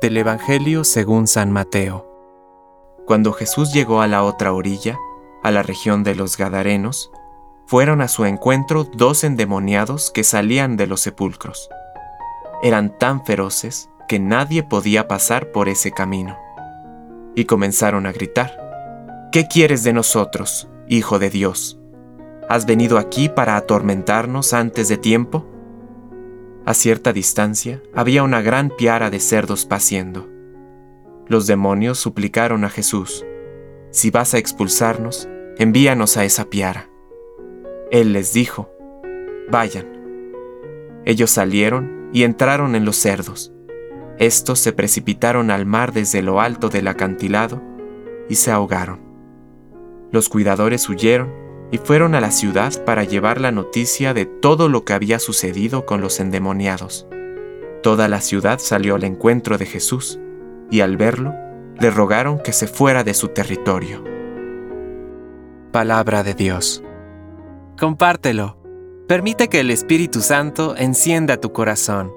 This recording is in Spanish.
Del Evangelio según San Mateo. Cuando Jesús llegó a la otra orilla, a la región de los Gadarenos, fueron a su encuentro dos endemoniados que salían de los sepulcros. Eran tan feroces que nadie podía pasar por ese camino. Y comenzaron a gritar, ¿Qué quieres de nosotros, Hijo de Dios? ¿Has venido aquí para atormentarnos antes de tiempo? A cierta distancia había una gran piara de cerdos paciendo. Los demonios suplicaron a Jesús, Si vas a expulsarnos, envíanos a esa piara. Él les dijo, Vayan. Ellos salieron y entraron en los cerdos. Estos se precipitaron al mar desde lo alto del acantilado y se ahogaron. Los cuidadores huyeron y fueron a la ciudad para llevar la noticia de todo lo que había sucedido con los endemoniados. Toda la ciudad salió al encuentro de Jesús, y al verlo, le rogaron que se fuera de su territorio. Palabra de Dios. Compártelo. Permite que el Espíritu Santo encienda tu corazón.